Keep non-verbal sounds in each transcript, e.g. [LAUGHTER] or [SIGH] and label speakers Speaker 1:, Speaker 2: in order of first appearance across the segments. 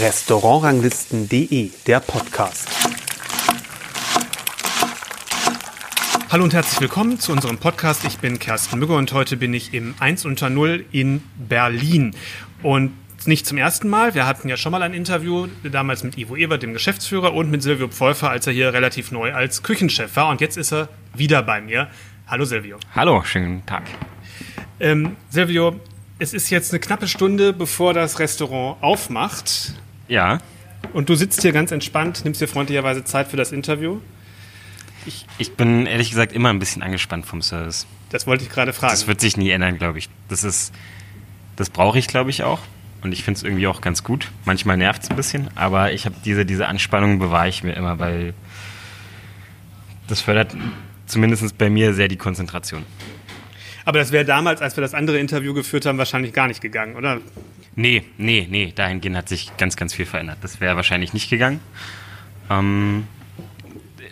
Speaker 1: Restaurantranglisten.de, der Podcast. Hallo und herzlich willkommen zu unserem Podcast. Ich bin Kersten Mügge und heute bin ich im 1 unter 0 in Berlin. Und nicht zum ersten Mal. Wir hatten ja schon mal ein Interview, damals mit Ivo Ebert, dem Geschäftsführer, und mit Silvio Pfeuffer, als er hier relativ neu als Küchenchef war. Und jetzt ist er wieder bei mir. Hallo Silvio.
Speaker 2: Hallo, schönen Tag.
Speaker 1: Ähm, Silvio, es ist jetzt eine knappe Stunde, bevor das Restaurant aufmacht.
Speaker 2: Ja.
Speaker 1: Und du sitzt hier ganz entspannt, nimmst dir freundlicherweise Zeit für das Interview.
Speaker 2: Ich, ich bin ehrlich gesagt immer ein bisschen angespannt vom Service.
Speaker 1: Das wollte ich gerade fragen.
Speaker 2: Das wird sich nie ändern, glaube ich. Das ist, das brauche ich, glaube ich, auch. Und ich finde es irgendwie auch ganz gut. Manchmal nervt es ein bisschen, aber ich habe diese, diese Anspannung bewahre ich mir immer, weil das fördert zumindest bei mir sehr die Konzentration.
Speaker 1: Aber das wäre damals, als wir das andere Interview geführt haben, wahrscheinlich gar nicht gegangen, oder?
Speaker 2: Nee, nee, nee. Dahingehend hat sich ganz, ganz viel verändert. Das wäre wahrscheinlich nicht gegangen. Ähm,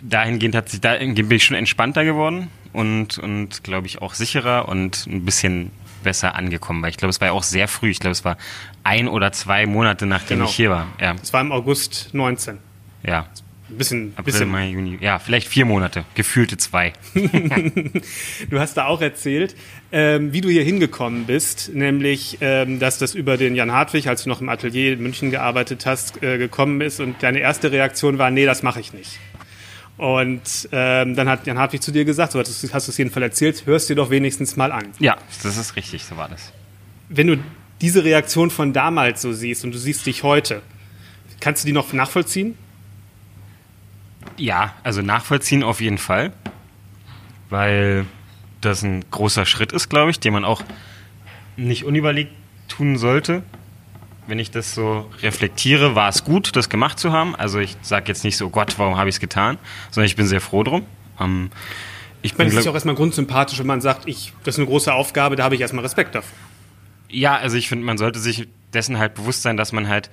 Speaker 2: dahingehend, hat sich, dahingehend bin ich schon entspannter geworden und, und glaube ich, auch sicherer und ein bisschen besser angekommen. Weil ich glaube, es war ja auch sehr früh. Ich glaube, es war ein oder zwei Monate, nachdem
Speaker 1: Genau.
Speaker 2: ich hier war. Ja,
Speaker 1: Es war im August 19.
Speaker 2: ja.
Speaker 1: Ein bisschen,
Speaker 2: April,
Speaker 1: bisschen
Speaker 2: Mai, Juni. Ja, vielleicht vier Monate. Gefühlte zwei. [LAUGHS] [LAUGHS]
Speaker 1: Du hast da auch erzählt, ähm, wie du hier hingekommen bist, nämlich, ähm, dass das über den Jan Hartwig, als du noch im Atelier in München gearbeitet hast, äh, gekommen ist und deine erste Reaktion war, nee, das mache ich nicht. Und ähm, dann hat Jan Hartwig zu dir gesagt, so hast du es jedenfalls erzählt, hörst dir doch wenigstens mal an.
Speaker 2: Ja, das ist richtig. So war das.
Speaker 1: Wenn du diese Reaktion von damals so siehst und du siehst dich heute, kannst du die noch nachvollziehen?
Speaker 2: Ja, also nachvollziehen auf jeden Fall, weil das ein großer Schritt ist, glaube ich, den man auch nicht unüberlegt tun sollte. Wenn ich das so reflektiere, war es gut, das gemacht zu haben. Also ich sage jetzt nicht so, Gott, warum habe ich es getan, sondern ich bin sehr froh drum. Ähm, ich bin
Speaker 1: es ist ja auch erstmal grundsympathisch, wenn man sagt, ich, das ist eine große Aufgabe, da habe ich erstmal Respekt davor.
Speaker 2: Ja, also ich finde, man sollte sich dessen halt bewusst sein, dass man halt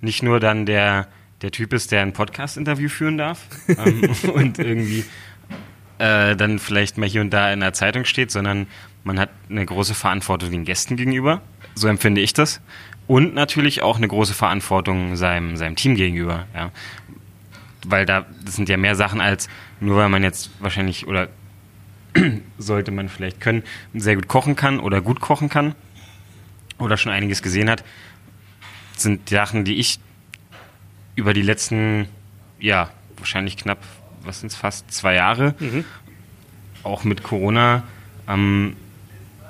Speaker 2: nicht nur dann der, der Typ ist, der ein Podcast-Interview führen darf ähm, [LAUGHS] und irgendwie äh, dann vielleicht mal hier und da in der Zeitung steht, sondern man hat eine große Verantwortung den Gästen gegenüber. So empfinde ich das. Und natürlich auch eine große Verantwortung seinem, seinem Team gegenüber. Ja. Weil da das sind ja mehr Sachen als nur weil man jetzt wahrscheinlich oder [CLEARS THROAT] sollte man vielleicht können, sehr gut kochen kann oder gut kochen kann oder schon einiges gesehen hat, sind Sachen, die ich über die letzten, ja, wahrscheinlich knapp, was sind es, fast zwei Jahre, auch mit Corona, ähm,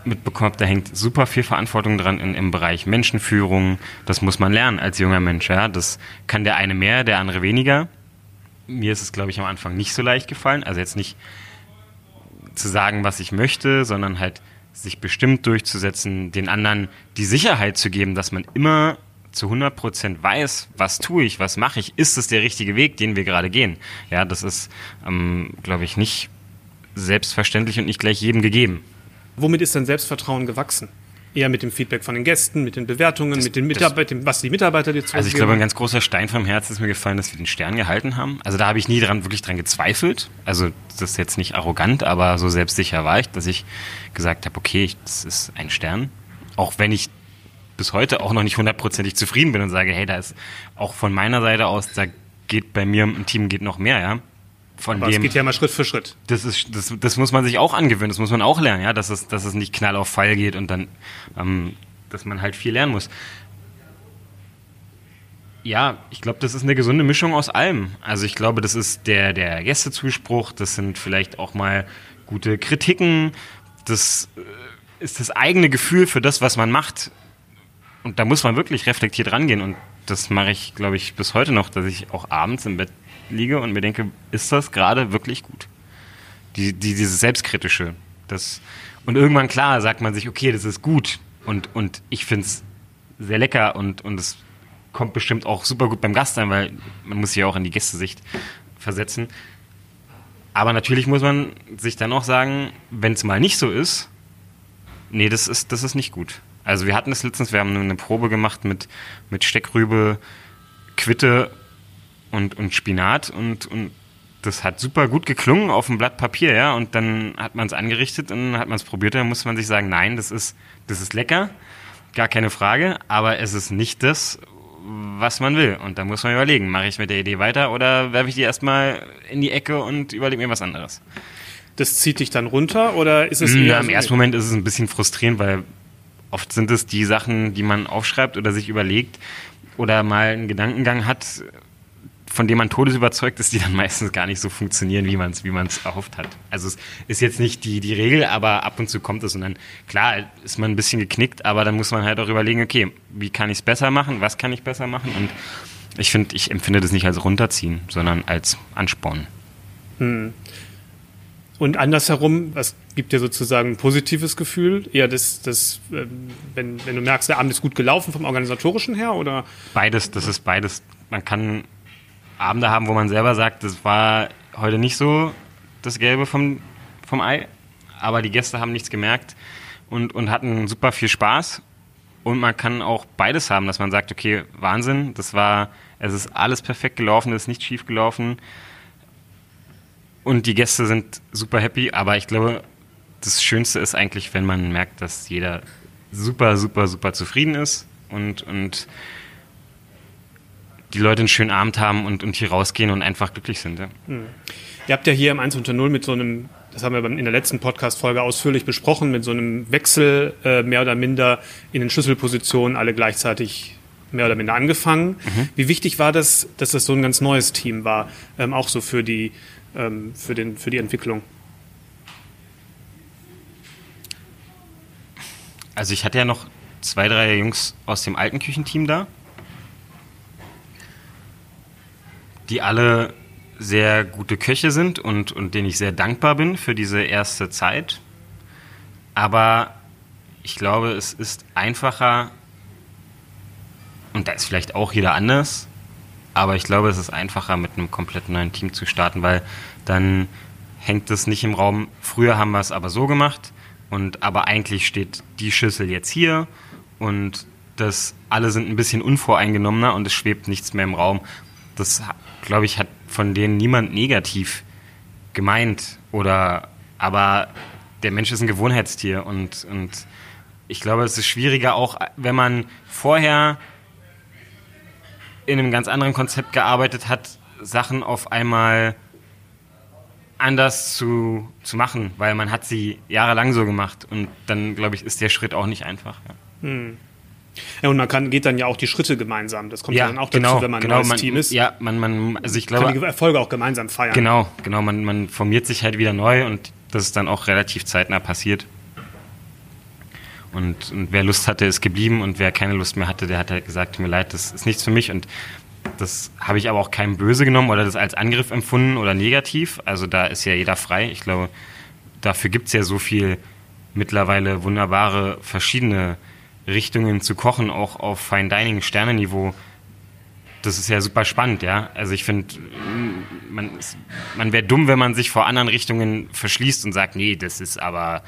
Speaker 2: mitbekommen habe, da hängt super viel Verantwortung dran in, im Bereich Menschenführung. Das muss man lernen als junger Mensch. Ja? Das kann der eine mehr, der andere weniger. Mir ist es, glaube ich, am Anfang nicht so leicht gefallen. Also jetzt nicht zu sagen, was ich möchte, sondern halt sich bestimmt durchzusetzen, den anderen die Sicherheit zu geben, dass man immer zu 100 Prozent weiß, was tue ich, was mache ich, ist es der richtige Weg, den wir gerade gehen. Ja, das ist, ähm, glaube ich, nicht selbstverständlich und nicht gleich jedem gegeben.
Speaker 1: Womit ist dein Selbstvertrauen gewachsen? Eher mit dem Feedback von den Gästen, mit den Bewertungen, mit den Mitarbeitern, was die Mitarbeiter dir
Speaker 2: Also ich glaube, ein ganz großer Stein vom Herzen ist mir gefallen, dass wir den Stern gehalten haben. Also da habe ich nie dran, wirklich dran gezweifelt. Also das ist jetzt nicht arrogant, aber so selbstsicher war ich, dass ich gesagt habe, okay, das ist ein Stern. Auch wenn ich bis heute auch noch nicht hundertprozentig zufrieden bin und sage, hey, da ist auch von meiner Seite aus, da geht bei mir im Team geht noch mehr, ja. Von
Speaker 1: Aber es
Speaker 2: dem,
Speaker 1: geht ja mal Schritt für Schritt.
Speaker 2: das, ist, das, das muss man sich auch angewöhnen, das muss man auch lernen, ja, dass es, dass es nicht knall auf Fall geht und dann, ähm, dass man halt viel lernen muss. Ja, ich glaube, das ist eine gesunde Mischung aus allem. Also ich glaube, das ist der, der Gästezuspruch, das sind vielleicht auch mal gute Kritiken, das äh, ist das eigene Gefühl für das, was man macht. Und da muss man wirklich reflektiert rangehen. Und das mache ich, glaube ich, bis heute noch, dass ich auch abends im Bett liege und mir denke, ist das gerade wirklich gut? Die, die, dieses Selbstkritische. Das, und irgendwann, klar, sagt man sich, okay, das ist gut. Und, und ich finde es sehr lecker und, und es kommt bestimmt auch super gut beim Gast an, weil man muss sich ja auch in die Gästesicht versetzen. Aber natürlich muss man sich dann auch sagen, wenn es mal nicht so ist, nee, das ist, das ist nicht gut. Also wir hatten das letztens, wir haben eine Probe gemacht mit, mit Steckrübe, Quitte und, und Spinat und, und das hat super gut geklungen auf dem Blatt Papier, ja, und dann hat man es angerichtet und hat man es probiert, dann muss man sich sagen, nein, das ist, das ist lecker, gar keine Frage, aber es ist nicht das, was man will. Und da muss man überlegen, mache ich mit der Idee weiter oder werfe ich die erstmal in die Ecke und überlege mir was anderes.
Speaker 1: Das zieht dich dann runter oder ist es
Speaker 2: hm, ja, Im ersten Moment ist es ein bisschen frustrierend, weil oft sind es die Sachen, die man aufschreibt oder sich überlegt oder mal einen Gedankengang hat, von dem man todesüberzeugt ist, die dann [LAUGHS] meistens gar nicht so funktionieren, wie man es wie erhofft hat. Also es ist jetzt nicht die, die Regel, aber ab und zu kommt es und dann, klar, ist man ein bisschen geknickt, aber dann muss man halt auch überlegen, okay, wie kann ich es besser machen, was kann ich besser machen und ich finde, ich empfinde das nicht als runterziehen, sondern als Ansporn. Hm.
Speaker 1: Und andersherum, was gibt dir sozusagen ein positives Gefühl? Eher das, das ähm, wenn, wenn du merkst, der Abend ist gut gelaufen vom organisatorischen her oder?
Speaker 2: Beides, das ist beides. Man kann Abende haben, wo man selber sagt, das war heute nicht so das Gelbe vom, vom Ei, aber die Gäste haben nichts gemerkt und, und hatten super viel Spaß. Und man kann auch beides haben, dass man sagt, okay, Wahnsinn, das war, es ist alles perfekt gelaufen, es ist nicht schief gelaufen. Und die Gäste sind super happy, aber ich glaube, das Schönste ist eigentlich, wenn man merkt, dass jeder super, super, super zufrieden ist und, und die Leute einen schönen Abend haben und, und hier rausgehen und einfach glücklich sind. Ja. Hm.
Speaker 1: Ihr habt ja hier im 1 unter 0 mit so einem, das haben wir in der letzten Podcast-Folge ausführlich besprochen, mit so einem Wechsel äh, mehr oder minder in den Schlüsselpositionen alle gleichzeitig mehr oder minder angefangen. Mhm. Wie wichtig war das, dass das so ein ganz neues Team war, ähm, auch so für die, ähm, für, den, für die Entwicklung?
Speaker 2: Also ich hatte ja noch zwei, drei Jungs aus dem alten Küchenteam da. die alle sehr gute Köche sind und, und denen ich sehr dankbar bin für diese erste Zeit. Aber ich glaube, es ist einfacher, und da ist vielleicht auch jeder anders, aber ich glaube, es ist einfacher, mit einem komplett neuen Team zu starten, weil dann hängt es nicht im Raum, früher haben wir es aber so gemacht, und aber eigentlich steht die Schüssel jetzt hier und das alle sind ein bisschen unvoreingenommener und es schwebt nichts mehr im Raum. Das glaube ich, hat von denen niemand negativ gemeint oder aber der Mensch ist ein Gewohnheitstier und, und ich glaube, es ist schwieriger auch, wenn man vorher in einem ganz anderen Konzept gearbeitet hat, Sachen auf einmal anders zu, zu machen, weil man hat sie jahrelang so gemacht und dann, glaube ich, ist der Schritt auch nicht einfach. Ja. Hm.
Speaker 1: Ja, und man kann, geht dann ja auch die Schritte gemeinsam. Das kommt ja, ja dann auch genau, dazu, wenn man
Speaker 2: genau,
Speaker 1: ein neues
Speaker 2: man,
Speaker 1: Team ist.
Speaker 2: Ja, man, man, also ich glaube.
Speaker 1: Kann die Erfolge auch gemeinsam feiern.
Speaker 2: Genau, genau. Man, man formiert sich halt wieder neu und das ist dann auch relativ zeitnah passiert. Und, und wer Lust hatte, ist geblieben und wer keine Lust mehr hatte, der hat halt gesagt, mir leid, das ist nichts für mich und das habe ich aber auch keinem böse genommen oder das als Angriff empfunden oder negativ. Also da ist ja jeder frei. Ich glaube, dafür gibt es ja so viel mittlerweile wunderbare verschiedene Richtungen zu kochen, auch auf Fine Dining Sternenniveau. Das ist ja super spannend, ja. Also ich finde, man, man wäre dumm, wenn man sich vor anderen Richtungen verschließt und sagt, nee, das ist aber,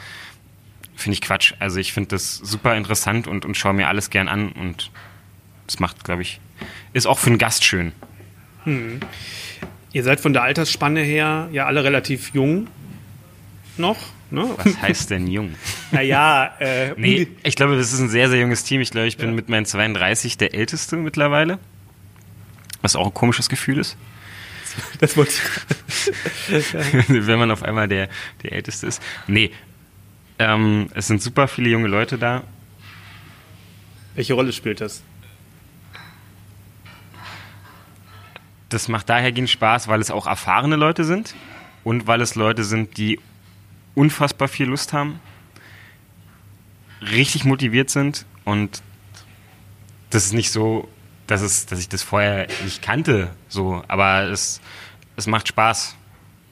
Speaker 2: finde ich Quatsch. Also ich finde das super interessant und, und schaue mir alles gern an und das macht, glaube ich, ist auch für einen Gast schön. Hm.
Speaker 1: Ihr seid von der Altersspanne her ja alle relativ jung noch.
Speaker 2: Ne? Was heißt denn jung? [LAUGHS]
Speaker 1: naja, äh,
Speaker 2: nee, ich glaube, das ist ein sehr, sehr junges Team. Ich glaube, ich bin ja. mit meinen 32 der Älteste mittlerweile. Was auch ein komisches Gefühl ist.
Speaker 1: Das wollte
Speaker 2: ich. [LAUGHS] [LAUGHS] Wenn man auf einmal der, der Älteste ist. Nee, ähm, es sind super viele junge Leute da.
Speaker 1: Welche Rolle spielt das?
Speaker 2: Das macht dahergehend Spaß, weil es auch erfahrene Leute sind und weil es Leute sind, die unfassbar viel Lust haben, richtig motiviert sind und das ist nicht so, dass, es, dass ich das vorher nicht kannte, so, aber es, es macht Spaß,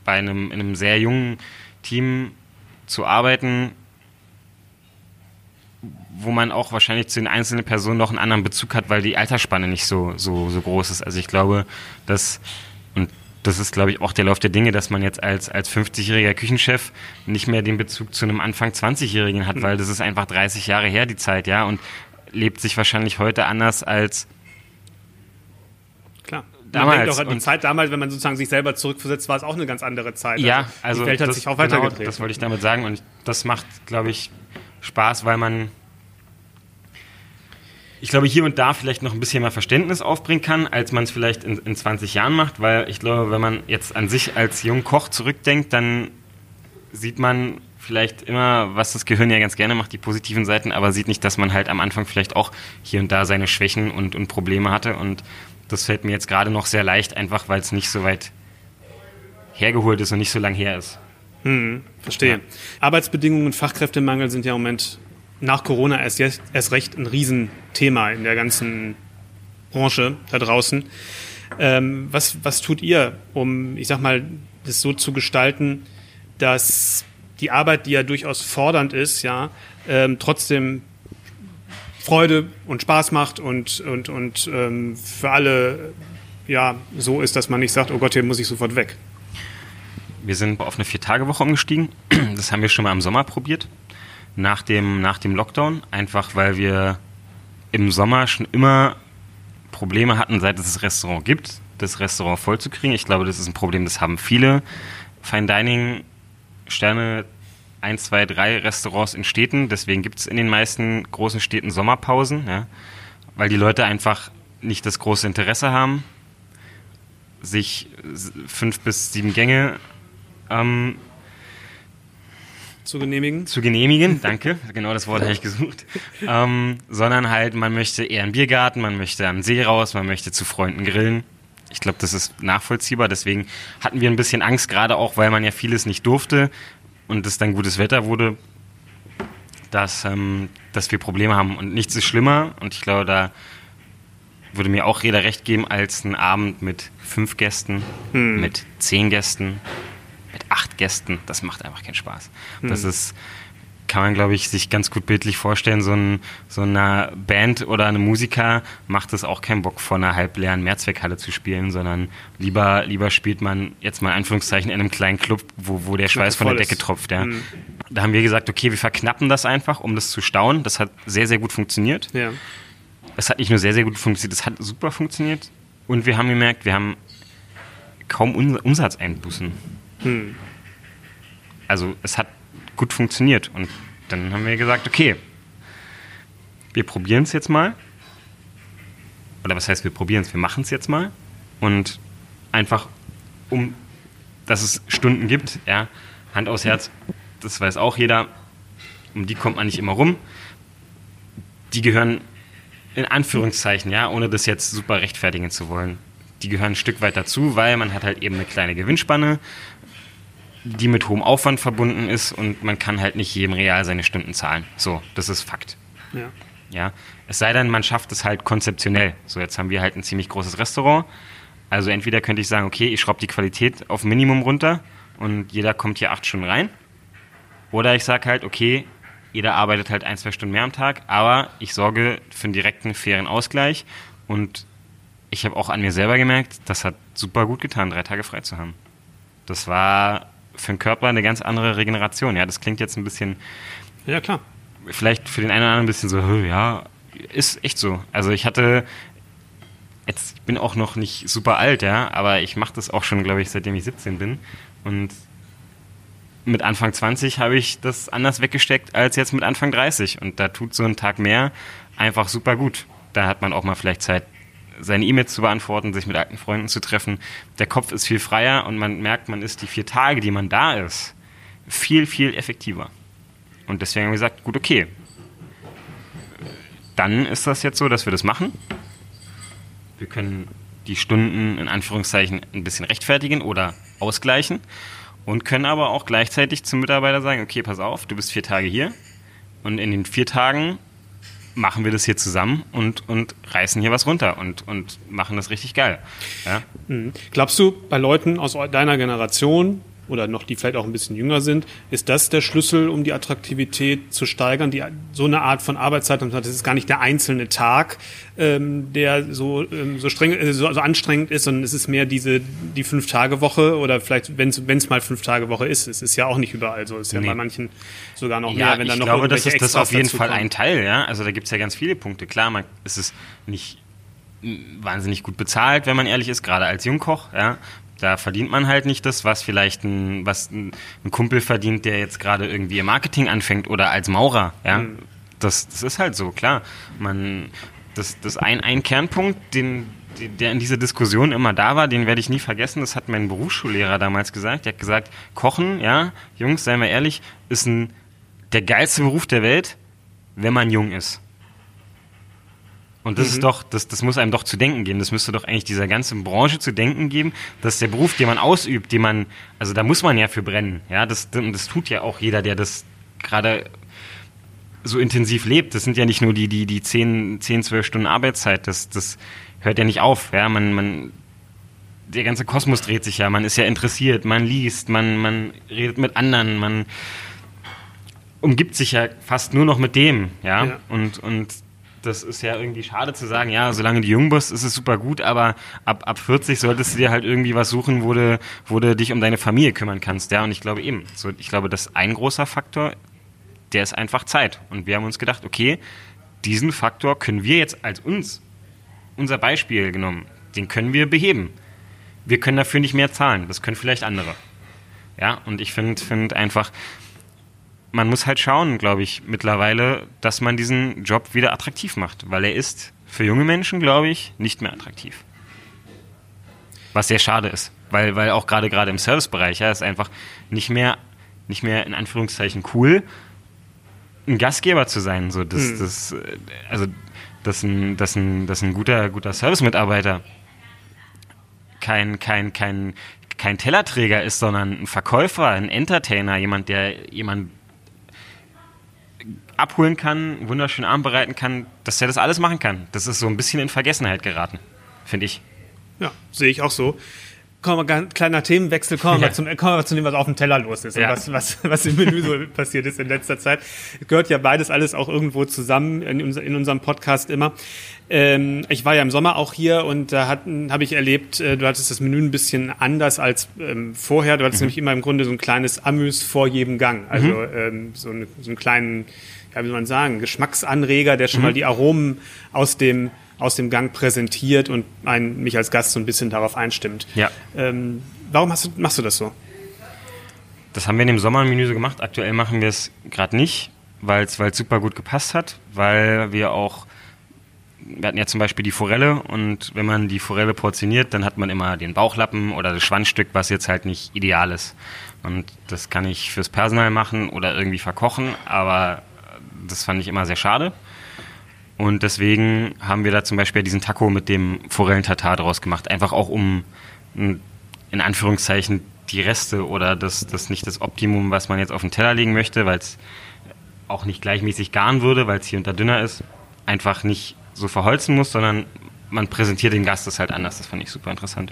Speaker 2: bei einem, in einem sehr jungen Team zu arbeiten, wo man auch wahrscheinlich zu den einzelnen Personen noch einen anderen Bezug hat, weil die Altersspanne nicht so, so, so groß ist. Also ich glaube, dass, und das ist, glaube ich, auch der Lauf der Dinge, dass man jetzt als, als 50-jähriger Küchenchef nicht mehr den Bezug zu einem Anfang 20-Jährigen hat, mhm. weil das ist einfach 30 Jahre her, die Zeit, ja, und lebt sich wahrscheinlich heute anders als
Speaker 1: Klar. Damals. Man denkt auch an die Zeit damals, wenn man sozusagen sich selber zurückversetzt, war es auch eine ganz andere Zeit.
Speaker 2: Ja, also, also
Speaker 1: die Welt hat
Speaker 2: das,
Speaker 1: sich auch weitergedreht. Genau,
Speaker 2: das wollte ich damit sagen und das macht, glaube ich, Spaß, weil man ich glaube, hier und da vielleicht noch ein bisschen mehr Verständnis aufbringen kann, als man es vielleicht in, in 20 Jahren macht, weil ich glaube, wenn man jetzt an sich als junger Koch zurückdenkt, dann sieht man vielleicht immer, was das Gehirn ja ganz gerne macht, die positiven Seiten, aber sieht nicht, dass man halt am Anfang vielleicht auch hier und da seine Schwächen und, und Probleme hatte. Und das fällt mir jetzt gerade noch sehr leicht, einfach weil es nicht so weit hergeholt ist und nicht so lang her ist.
Speaker 1: Hm, verstehe. Ja. Arbeitsbedingungen und Fachkräftemangel sind ja im Moment nach Corona erst, jetzt, erst recht ein Riesenthema in der ganzen Branche da draußen. Ähm, was, was tut ihr, um, ich sag mal, das so zu gestalten, dass die Arbeit, die ja durchaus fordernd ist, ja, ähm, trotzdem Freude und Spaß macht und, und, und ähm, für alle ja, so ist, dass man nicht sagt, oh Gott, hier muss ich sofort weg.
Speaker 2: Wir sind auf eine Vier-Tage-Woche umgestiegen. [CLEARS THROAT] Das haben wir schon mal im Sommer probiert, nach dem, nach dem Lockdown, einfach weil wir im Sommer schon immer Probleme hatten, seit es das Restaurant gibt, das Restaurant vollzukriegen. Ich glaube, das ist ein Problem, das haben viele Fine Dining Sterne 1, 2, 3 Restaurants in Städten. Deswegen gibt es in den meisten großen Städten Sommerpausen, ja, weil die Leute einfach nicht das große Interesse haben, sich fünf bis sieben Gänge ähm,
Speaker 1: zu genehmigen.
Speaker 2: Zu genehmigen, danke. Genau das Wort habe ich gesucht. Ähm, sondern halt, man möchte eher einen Biergarten, man möchte am See raus, man möchte zu Freunden grillen. Ich glaube, das ist nachvollziehbar. Deswegen hatten wir ein bisschen Angst, gerade auch, weil man ja vieles nicht durfte und es dann gutes Wetter wurde, dass, ähm, dass wir Probleme haben. Und nichts ist schlimmer. Und ich glaube, da würde mir auch jeder recht geben, als ein Abend mit fünf Gästen, hm. mit zehn Gästen, acht Gästen. Das macht einfach keinen Spaß. Hm. Das ist kann man, glaube ich, sich ganz gut bildlich vorstellen. So, ein, so eine Band oder eine Musiker macht es auch keinen Bock, vor einer halbleeren Mehrzweckhalle zu spielen, sondern lieber, lieber spielt man jetzt mal in Anführungszeichen in einem kleinen Club, wo, wo der Schweiß von der Decke tropft. Ja. Mhm. Da haben wir gesagt, okay, wir verknappen das einfach, um das zu stauen. Das hat sehr, sehr gut funktioniert. Ja. Es hat nicht nur sehr, sehr gut funktioniert, es hat super funktioniert. Und wir haben gemerkt, wir haben kaum Umsatzeinbußen. Hm. Also es hat gut funktioniert. Und dann haben wir gesagt, okay, wir probieren es jetzt mal. Oder was heißt, wir probieren es, wir machen es jetzt mal. Und einfach, um, dass es Stunden gibt, ja, Hand aufs Herz, das weiß auch jeder, um die kommt man nicht immer rum. Die gehören in Anführungszeichen, ja, ohne das jetzt super rechtfertigen zu wollen, die gehören ein Stück weit dazu, weil man hat halt eben eine kleine Gewinnspanne die mit hohem Aufwand verbunden ist und man kann halt nicht jedem real seine Stunden zahlen. So, das ist Fakt. Ja. ja. Es sei denn, man schafft es halt konzeptionell. So, jetzt haben wir halt ein ziemlich großes Restaurant. Also entweder könnte ich sagen, okay, ich schraube die Qualität auf Minimum runter und jeder kommt hier acht Stunden rein. Oder ich sage halt, okay, jeder arbeitet halt ein, zwei Stunden mehr am Tag, aber ich sorge für einen direkten, fairen Ausgleich und ich habe auch an mir selber gemerkt, das hat super gut getan, drei Tage frei zu haben. Das war für den Körper eine ganz andere Regeneration. Ja, das klingt jetzt ein bisschen.
Speaker 1: Ja, klar.
Speaker 2: Vielleicht für den einen oder anderen ein bisschen so, ja, ist echt so. Also ich hatte. Jetzt bin auch noch nicht super alt, ja, aber ich mache das auch schon, glaube ich, seitdem ich 17 bin. Und mit Anfang 20 habe ich das anders weggesteckt als jetzt mit Anfang 30. Und da tut so ein Tag mehr einfach super gut. Da hat man auch mal vielleicht Zeit, seine E-Mails zu beantworten, sich mit alten Freunden zu treffen. Der Kopf ist viel freier und man merkt, man ist die vier Tage, die man da ist, viel, viel effektiver. Und deswegen haben wir gesagt, gut, okay. Dann ist das jetzt so, dass wir das machen. Wir können die Stunden in Anführungszeichen ein bisschen rechtfertigen oder ausgleichen und können aber auch gleichzeitig zum Mitarbeiter sagen, okay, pass auf, du bist vier Tage hier und in den vier Tagen machen wir das hier zusammen und, und reißen hier was runter und, und machen das richtig geil. Ja?
Speaker 1: Mhm. Glaubst du, bei Leuten aus deiner Generation, oder noch die vielleicht auch ein bisschen jünger sind, ist das der Schlüssel, um die Attraktivität zu steigern? Die, so eine Art von Arbeitszeit, das ist gar nicht der einzelne Tag, ähm, der so, ähm, so streng, äh, so, so, anstrengend ist, sondern es ist mehr diese die fünf Tage Woche oder vielleicht wenn es mal fünf Tage Woche ist. Es ist ja auch nicht überall so. Es ist ja nee. bei manchen sogar noch
Speaker 2: ja,
Speaker 1: mehr, wenn
Speaker 2: dann noch glaube, das ist das auf jeden Fall kommen. ein Teil. Ja, also da gibt es ja ganz viele Punkte. Klar, man, es ist nicht wahnsinnig gut bezahlt, wenn man ehrlich ist, gerade als Jungkoch. Ja, da verdient man halt nicht das, was vielleicht ein, was ein, Kumpel verdient, der jetzt gerade irgendwie im Marketing anfängt oder als Maurer. Ja, mhm. das, das ist halt so, klar. Man, das, das ein, ein Kernpunkt, den, der in dieser Diskussion immer da war, den werde ich nie vergessen. Das hat mein Berufsschullehrer damals gesagt. Der hat gesagt, Kochen, ja, Jungs, seien wir ehrlich, ist ein, der geilste Beruf der Welt, wenn man jung ist. Und das mhm. ist doch, das, das muss einem doch zu denken geben. Das müsste doch eigentlich dieser ganzen Branche zu denken geben, dass der Beruf, den man ausübt, den man, also da muss man ja für brennen. Ja, das, das tut ja auch jeder, der das gerade so intensiv lebt. Das sind ja nicht nur die, die, die 10, 10 12 Stunden Arbeitszeit. Das, das hört ja nicht auf. Ja, man, man, der ganze Kosmos dreht sich ja. Man ist ja interessiert, man liest, man, man redet mit anderen, man umgibt sich ja fast nur noch mit dem. Ja, ja. und, und das ist ja irgendwie schade zu sagen, ja, solange du jung bist, ist es super gut, aber ab, ab 40 solltest du dir halt irgendwie was suchen, wo du, wo du dich um deine Familie kümmern kannst. Ja, und ich glaube eben, so, ich glaube, das ein großer Faktor, der ist einfach Zeit. Und wir haben uns gedacht, okay, diesen Faktor können wir jetzt als uns, unser Beispiel genommen, den können wir beheben. Wir können dafür nicht mehr zahlen, das können vielleicht andere. Ja, und ich finde find einfach, man muss halt schauen, glaube ich, mittlerweile, dass man diesen Job wieder attraktiv macht, weil er ist für junge Menschen, glaube ich, nicht mehr attraktiv. Was sehr schade ist, weil, weil auch gerade gerade im Servicebereich ja, ist einfach nicht mehr, nicht mehr in Anführungszeichen cool, ein Gastgeber zu sein. So, das, hm. das, also, dass ein, dass ein, dass ein guter, guter Service-Mitarbeiter kein, kein, kein, kein Tellerträger ist, sondern ein Verkäufer, ein Entertainer, jemand, der jemand abholen kann, wunderschön Abend bereiten kann, dass er das alles machen kann. Das ist so ein bisschen in Vergessenheit geraten, finde ich.
Speaker 1: Ja, sehe ich auch so kommen wir, kleiner Themenwechsel, kommen wir, ja. zum, kommen wir zu dem, was auf dem Teller los ist ja. und was, was, was im Menü so [LAUGHS] passiert ist in letzter Zeit. Gehört ja beides alles auch irgendwo zusammen in, in unserem Podcast immer. Ähm, ich war ja im Sommer auch hier und da habe ich erlebt, äh, du hattest das Menü ein bisschen anders als ähm, vorher. Du hattest mhm. nämlich immer im Grunde so ein kleines Amüs vor jedem Gang. Also mhm. ähm, so, eine, so einen kleinen, ja, wie soll man sagen, Geschmacksanreger, der schon mhm. mal die Aromen aus dem aus dem Gang präsentiert und einen, mich als Gast so ein bisschen darauf einstimmt.
Speaker 2: Ja.
Speaker 1: Ähm, warum du, machst du das so?
Speaker 2: Das haben wir in dem Sommermenü so gemacht. Aktuell machen wir es gerade nicht, weil es super gut gepasst hat, weil wir auch wir hatten ja zum Beispiel die Forelle und wenn man die Forelle portioniert, dann hat man immer den Bauchlappen oder das Schwanzstück, was jetzt halt nicht ideal ist. Und das kann ich fürs Personal machen oder irgendwie verkochen, aber das fand ich immer sehr schade. Und deswegen haben wir da zum Beispiel diesen Taco mit dem Forellentatar draus gemacht. Einfach auch um in Anführungszeichen die Reste oder das, das nicht das Optimum, was man jetzt auf den Teller legen möchte, weil es auch nicht gleichmäßig garen würde, weil es hier unter dünner ist, einfach nicht so verholzen muss, sondern man präsentiert den Gast das halt anders. Das fand ich super interessant.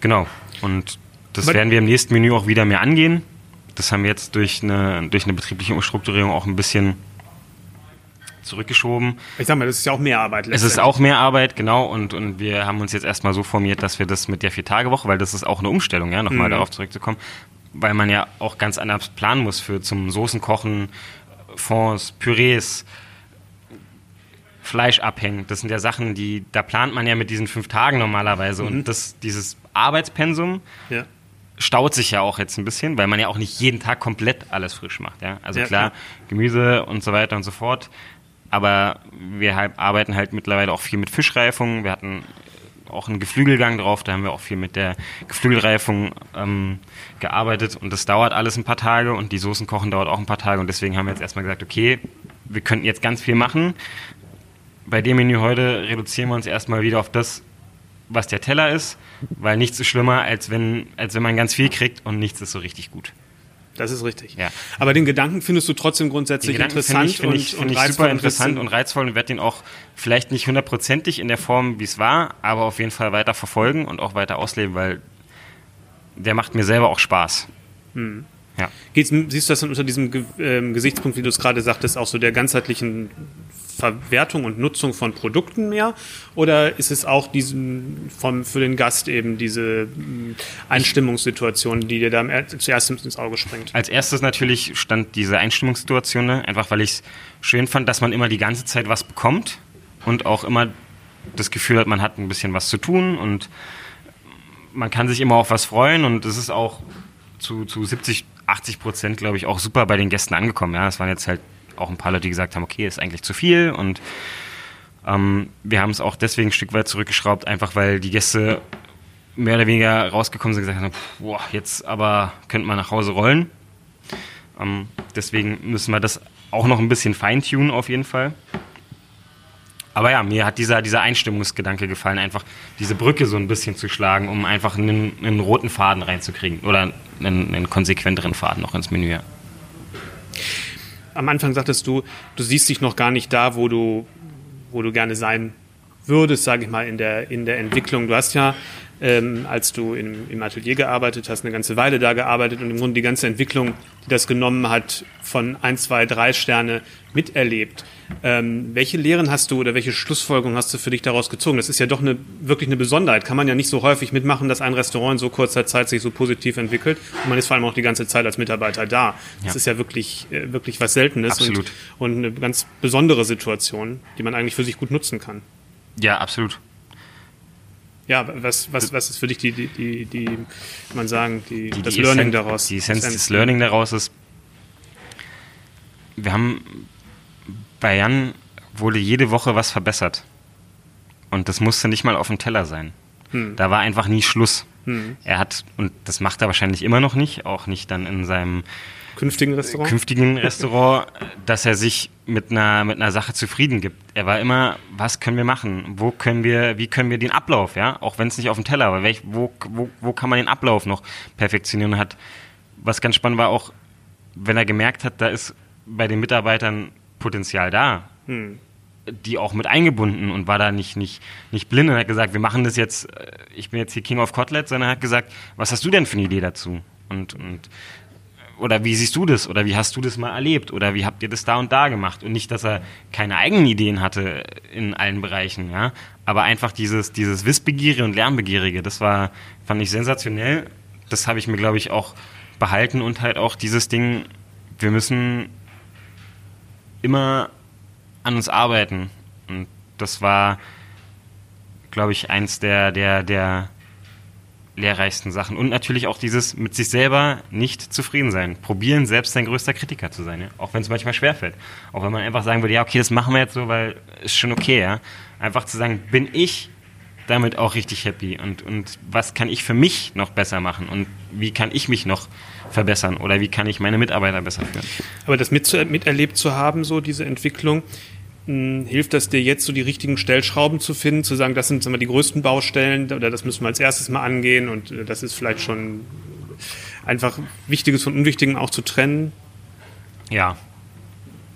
Speaker 2: Genau. Und das werden wir im nächsten Menü auch wieder mehr angehen. Das haben wir jetzt durch eine, durch eine betriebliche Umstrukturierung auch ein bisschen zurückgeschoben.
Speaker 1: Ich sag mal, das ist ja auch mehr Arbeit.
Speaker 2: Es ist auch mehr Arbeit, genau. Und, und wir haben uns jetzt erstmal so formiert, dass wir das mit der Vier-Tage-Woche, weil das ist auch eine Umstellung, ja, nochmal mhm. darauf zurückzukommen, weil man ja auch ganz anders planen muss für zum Soßenkochen, Fonds, Pürees, Fleisch abhängen. Das sind ja Sachen, die, da plant man ja mit diesen fünf Tagen normalerweise. Mhm. Und das, dieses Arbeitspensum ja. staut sich ja auch jetzt ein bisschen, weil man ja auch nicht jeden Tag komplett alles frisch macht. Ja? Also ja, klar, klar, Gemüse und so weiter und so fort aber wir halt, arbeiten halt mittlerweile auch viel mit Fischreifung. Wir hatten auch einen Geflügelgang drauf, da haben wir auch viel mit der Geflügelreifung ähm, gearbeitet und das dauert alles ein paar Tage und die Soßen kochen dauert auch ein paar Tage und deswegen haben wir jetzt erstmal gesagt, okay, wir könnten jetzt ganz viel machen. Bei dem Menü heute reduzieren wir uns erstmal wieder auf das, was der Teller ist, weil nichts ist schlimmer, als wenn, als wenn man ganz viel kriegt und nichts ist so richtig gut.
Speaker 1: Das ist richtig.
Speaker 2: Ja.
Speaker 1: Aber den Gedanken findest du trotzdem grundsätzlich interessant
Speaker 2: find ich, find ich, und, und super interessant und reizvoll und werde den auch vielleicht nicht hundertprozentig in der Form, wie es war, aber auf jeden Fall weiter verfolgen und auch weiter ausleben, weil der macht mir selber auch Spaß.
Speaker 1: Hm. Ja. Geht's, siehst du das dann unter diesem ähm, Gesichtspunkt, wie du es gerade sagtest, auch so der ganzheitlichen Verwertung und Nutzung von Produkten mehr? Oder ist es auch diesen, vom, für den Gast eben diese hm, Einstimmungssituation, die dir da zuerst ins Auge springt?
Speaker 2: Als erstes natürlich stand diese Einstimmungssituation, ne? einfach weil ich es schön fand, dass man immer die ganze Zeit was bekommt und auch immer das Gefühl hat, man hat ein bisschen was zu tun und man kann sich immer auf was freuen und es ist auch zu, zu 70, 80 Prozent, glaube ich, auch super bei den Gästen angekommen. Ja, es waren jetzt halt auch ein paar Leute, die gesagt haben, okay, ist eigentlich zu viel und Ähm, wir haben es auch deswegen ein Stück weit zurückgeschraubt, einfach weil die Gäste mehr oder weniger rausgekommen sind und gesagt haben, boah, jetzt aber könnte man nach Hause rollen. Ähm, deswegen müssen wir das auch noch ein bisschen feintunen auf jeden Fall. Aber ja, mir hat dieser, dieser Einstimmungsgedanke gefallen, einfach diese Brücke so ein bisschen zu schlagen, um einfach einen, einen roten Faden reinzukriegen oder einen, einen konsequenteren Faden noch ins Menü.
Speaker 1: Am Anfang sagtest du, du siehst dich noch gar nicht da, wo du, wo du gerne sein würdest, sage ich mal, in der, in der Entwicklung. Du hast ja ähm, als du im, im Atelier gearbeitet hast, eine ganze Weile da gearbeitet und im Grunde die ganze Entwicklung, die das genommen hat, von ein, zwei, drei Sterne miterlebt. Ähm, welche Lehren hast du oder welche Schlussfolgerungen hast du für dich daraus gezogen? Das ist ja doch eine, wirklich eine Besonderheit. Kann man ja nicht so häufig mitmachen, dass ein Restaurant in so kurzer Zeit sich so positiv entwickelt. Und man ist vor allem auch die ganze Zeit als Mitarbeiter da. Das ja. ist ja wirklich, äh, wirklich was Seltenes
Speaker 2: und,
Speaker 1: und eine ganz besondere Situation, die man eigentlich für sich gut nutzen kann.
Speaker 2: Ja, absolut.
Speaker 1: Ja, was, was, was ist für dich die, die, die, die man sagen, die, die das die Learning Essenz, daraus?
Speaker 2: Die Essenz des Learning daraus ist, wir haben bei Jan wurde jede Woche was verbessert. Und das musste nicht mal auf dem Teller sein. Hm. Da war einfach nie Schluss. Hm. Er hat, und das macht er wahrscheinlich immer noch nicht, auch nicht dann in seinem
Speaker 1: künftigen Restaurant,
Speaker 2: künftigen Restaurant dass er sich mit einer, mit einer Sache zufrieden gibt. Er war immer, was können wir machen? Wo können wir, wie können wir den Ablauf, ja? Auch wenn es nicht auf dem Teller, aber welch, wo, wo, wo kann man den Ablauf noch perfektionieren? Hat, was ganz spannend war auch, wenn er gemerkt hat, da ist bei den Mitarbeitern Potenzial da. Hm die auch mit eingebunden und war da nicht, nicht, nicht blind und hat gesagt, wir machen das jetzt, äh, ich bin jetzt hier King of Kotelett, sondern hat gesagt, was hast du denn für eine Idee dazu? Und, und oder wie siehst du das? Oder wie hast du das mal erlebt? Oder wie habt ihr das da und da gemacht? Und nicht, dass er keine eigenen Ideen hatte in allen Bereichen, ja. Aber einfach dieses, dieses Wissbegierige und Lernbegierige, das war, fand ich sensationell. Das habe ich mir, glaube ich, auch behalten und halt auch dieses Ding, wir müssen immer an uns arbeiten. Und das war, glaube ich, eins der, der, der lehrreichsten Sachen. Und natürlich auch dieses mit sich selber nicht zufrieden sein. Probieren, selbst sein größter Kritiker zu sein. Ja? Auch wenn es manchmal schwerfällt. Auch wenn man einfach sagen würde, ja, okay, das machen wir jetzt so, weil ist schon okay, ja. Einfach zu sagen, bin ich damit auch richtig happy und, und was kann ich für mich noch besser machen und wie kann ich mich noch verbessern oder wie kann ich meine Mitarbeiter besser führen.
Speaker 1: Aber das mit, miterlebt zu haben, so diese Entwicklung, hm, hilft das dir jetzt, so die richtigen Stellschrauben zu finden, zu sagen, das sind wir, die größten Baustellen oder das müssen wir als erstes mal angehen und äh, das ist vielleicht schon einfach Wichtiges von Unwichtigem auch zu trennen?
Speaker 2: Ja,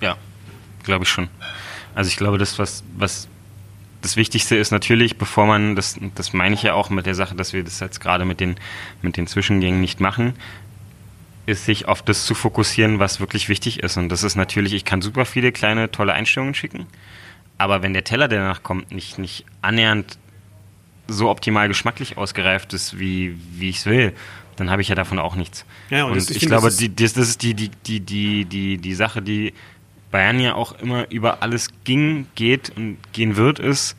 Speaker 2: ja, glaube ich schon. Also ich glaube, das, was, was das Wichtigste ist natürlich, bevor man, das, das meine ich ja auch mit der Sache, dass wir das jetzt gerade mit den, mit den Zwischengängen nicht machen, ist, sich auf das zu fokussieren, was wirklich wichtig ist. Und das ist natürlich, ich kann super viele kleine, tolle Einstellungen schicken, aber wenn der Teller, der danach kommt, nicht, nicht annähernd so optimal geschmacklich ausgereift ist, wie, wie ich es will, dann habe ich ja davon auch nichts. Ja, und, und ich, ich glaube, die, das, das ist die, die, die, die, die, die Sache, die Bayern ja auch immer über alles ging, geht und gehen wird, ist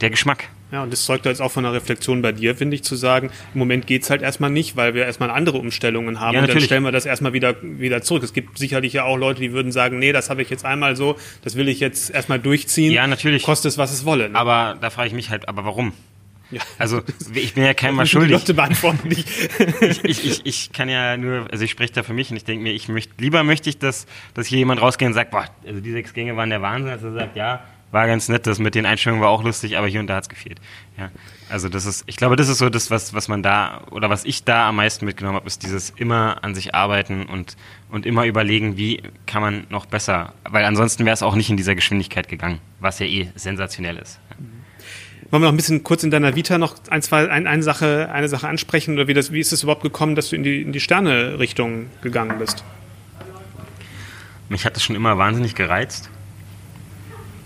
Speaker 2: der Geschmack.
Speaker 1: Ja, und das zeugt jetzt auch von einer Reflexion bei dir, finde ich, zu sagen, im Moment geht's halt erstmal nicht, weil wir erstmal andere Umstellungen haben. Ja, und dann stellen wir das erstmal wieder, wieder zurück. Es gibt sicherlich ja auch Leute, die würden sagen, nee, das habe ich jetzt einmal so, das will ich jetzt erstmal durchziehen.
Speaker 2: Ja, natürlich.
Speaker 1: Kostet es, was es wolle.
Speaker 2: Ne? Aber da frage ich mich halt, aber warum? Ja. Also ich bin ja keinem [LAUGHS] mal schuldig. Die
Speaker 1: Leute beantworten nicht.
Speaker 2: ich, ich, ich, ich, kann ja nur, also ich spreche da für mich und ich denke mir, ich möchte, lieber möchte ich, dass, dass hier jemand rausgeht und sagt, boah, also die sechs Gänge waren der Wahnsinn, als er sagt, ja, war ganz nett, das mit den Einstellungen war auch lustig, aber hier und da hat es gefehlt. Ja, also das ist, ich glaube, das ist so das, was, was man da oder was ich da am meisten mitgenommen habe, ist dieses immer an sich arbeiten und, und immer überlegen, wie kann man noch besser, weil ansonsten wäre es auch nicht in dieser Geschwindigkeit gegangen, was ja eh sensationell ist.
Speaker 1: Wollen wir noch ein bisschen kurz in deiner Vita noch ein, zwei, ein, eine, Sache, eine Sache ansprechen oder wie, das, wie ist es überhaupt gekommen, dass du in die, in die Sterne-Richtung gegangen bist?
Speaker 2: Mich hat das schon immer wahnsinnig gereizt.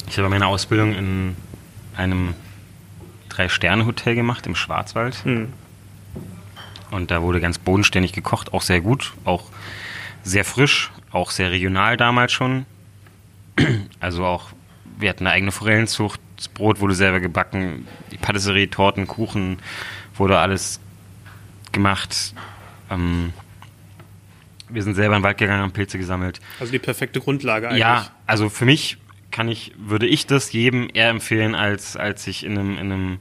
Speaker 2: Ich habe meine Ausbildung in einem Drei-Sterne-Hotel gemacht im Schwarzwald. Mhm. Und da wurde ganz bodenständig gekocht, auch sehr gut, auch sehr frisch, auch sehr regional damals schon. [CLEARS THROAT] Also auch, wir hatten eine eigene Forellenzucht, das Brot wurde selber gebacken, die Patisserie, Torten, Kuchen, wurde alles gemacht. Ähm, wir sind selber in den Wald gegangen, haben Pilze gesammelt.
Speaker 1: Also die perfekte Grundlage eigentlich.
Speaker 2: Ja, also für mich kann ich, würde ich das jedem eher empfehlen, als, als sich in einem, in einem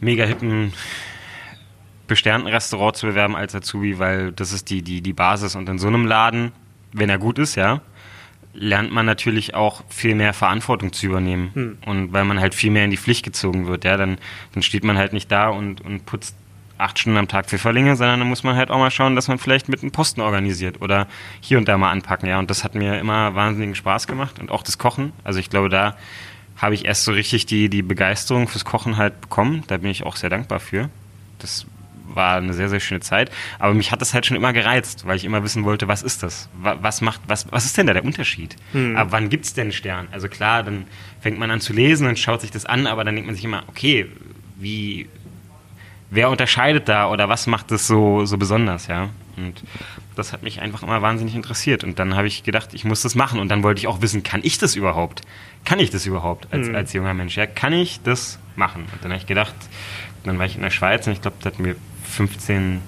Speaker 2: mega hippen besternten Restaurant zu bewerben als Azubi, weil das ist die, die, die Basis. Und in so einem Laden, wenn er gut ist, ja, lernt man natürlich auch viel mehr Verantwortung zu übernehmen. Hm. Und weil man halt viel mehr in die Pflicht gezogen wird, ja, dann, dann steht man halt nicht da und, und putzt acht Stunden am Tag Pfifferlinge, sondern dann muss man halt auch mal schauen, dass man vielleicht mit einem Posten organisiert oder hier und da mal anpacken, ja. Und das hat mir immer wahnsinnigen Spaß gemacht und auch das Kochen. Also ich glaube, da habe ich erst so richtig die, die Begeisterung fürs Kochen halt bekommen. Da bin ich auch sehr dankbar für. Das war eine sehr, sehr schöne Zeit. Aber mich hat das halt schon immer gereizt, weil ich immer wissen wollte, was ist das? Was macht, was, was ist denn da der Unterschied? Hm. Ab wann gibt es denn einen Stern? Also klar, dann fängt man an zu lesen und schaut sich das an, aber dann denkt man sich immer, okay, wie, wer unterscheidet da oder was macht das so, so besonders, ja? Und das hat mich einfach immer wahnsinnig interessiert. Und dann habe ich gedacht, ich muss das machen. Und dann wollte ich auch wissen, kann ich das überhaupt? Kann ich das überhaupt als, mhm. als junger Mensch? Ja, kann ich das machen? Und dann habe ich gedacht, dann war ich in der Schweiz und ich glaube, da hat mir 15,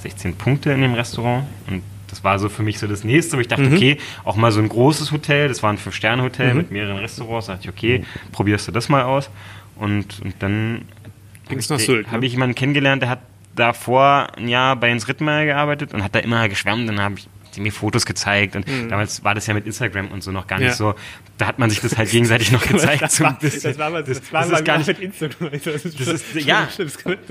Speaker 2: 16 Punkte in dem Restaurant. Und das war so für mich so das nächste, wo ich dachte, mhm. okay, auch mal so ein großes Hotel, das war ein Fünf-Sterne-Hotel mhm. mit mehreren Restaurants, da dachte ich, okay, probierst du das mal aus. Und, und dann habe ich, ne? hab ich jemanden kennengelernt, der hat davor ein Jahr bei Jens Rittmeier gearbeitet und hat da immer geschwärmt. Dann habe ich die mir Fotos gezeigt und mhm. damals war das ja mit Instagram und so noch gar nicht ja. so. Da hat man sich das halt [LAUGHS] gegenseitig noch gezeigt. das, war, das, war, das, das, das ist gar nicht mit Instagram. Das ist, das ist ja,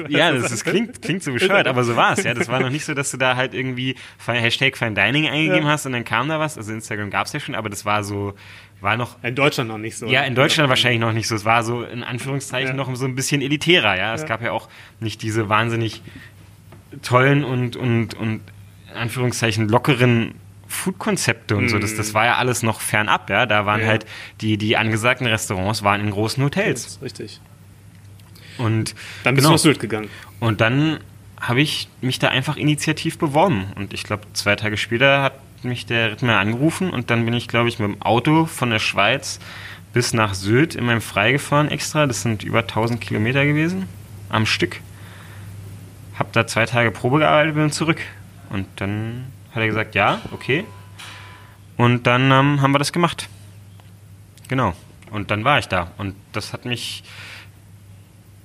Speaker 2: ja, das ist, klingt, klingt so [LAUGHS] bescheuert, aber so war es. Ja, das war noch nicht so, dass du da halt irgendwie Hashtag Fine Dining eingegeben ja. hast und dann kam da was. Also Instagram gab es ja schon, aber das war so war noch
Speaker 1: in Deutschland noch nicht so.
Speaker 2: Ja, in Deutschland wahrscheinlich noch nicht so. Es war so in Anführungszeichen ja. noch so ein bisschen elitärer. Ja, es ja. gab ja auch nicht diese wahnsinnig tollen und und und in Anführungszeichen lockeren Food-Konzepte und mm. so, das, das war ja alles noch fernab, ja. Da waren ja. halt die, die angesagten Restaurants waren in großen Hotels.
Speaker 1: richtig.
Speaker 2: Und
Speaker 1: dann bist genau. du nach Sylt gegangen.
Speaker 2: Und dann habe ich mich da einfach initiativ beworben. Und ich glaube, zwei Tage später hat mich der Rittmeier angerufen und dann bin ich, glaube ich, mit dem Auto von der Schweiz bis nach Sylt in meinem Frei gefahren extra. Das sind über 1000 Kilometer gewesen am Stück. Hab da zwei Tage Probe gearbeitet und bin zurück. Und dann hat er gesagt, ja, okay. Und dann ähm, haben wir das gemacht. Genau. Und dann war ich da. Und das hat mich,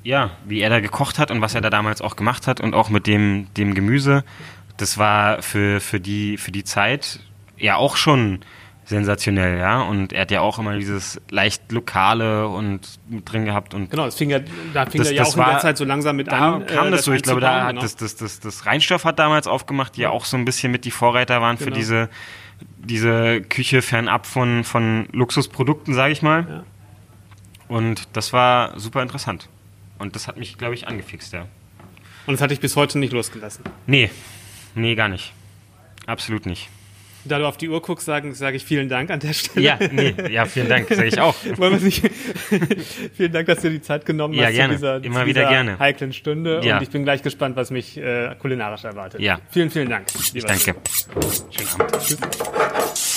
Speaker 2: ja, wie er da gekocht hat und was er da damals auch gemacht hat und auch mit dem, dem Gemüse, das war für, für, die, für die Zeit ja auch schon sensationell, ja. Und er hat ja auch immer dieses leicht lokale und mit drin gehabt und
Speaker 1: genau, das fing ja, da fing das, er ja auch war, in der Zeit so langsam mit
Speaker 2: da an. kam äh, das so, ich glaube, da hat genau. das, das, das, das Rheinstoff hat damals aufgemacht, die ja auch so ein bisschen mit die Vorreiter waren genau. für diese diese Küche fernab von von Luxusprodukten, sage ich mal. Ja. Und das war super interessant. Und das hat mich, glaube ich, angefixt, ja.
Speaker 1: Und das hat dich bis heute nicht losgelassen?
Speaker 2: Nee, nee, gar nicht. Absolut nicht.
Speaker 1: Da du auf die Uhr guckst, sage sag ich vielen Dank an der Stelle.
Speaker 2: Ja, nee, ja vielen Dank, sage ich auch. [LAUGHS]
Speaker 1: Wollen wir nicht, [LAUGHS] vielen Dank, dass du die Zeit genommen
Speaker 2: ja,
Speaker 1: hast
Speaker 2: gerne. zu dieser, Immer zu dieser gerne.
Speaker 1: heiklen Stunde. Ja. Und ich bin gleich gespannt, was mich äh, kulinarisch erwartet.
Speaker 2: Ja.
Speaker 1: Vielen, vielen Dank.
Speaker 2: Ich danke. Schönen Abend. Tschüss.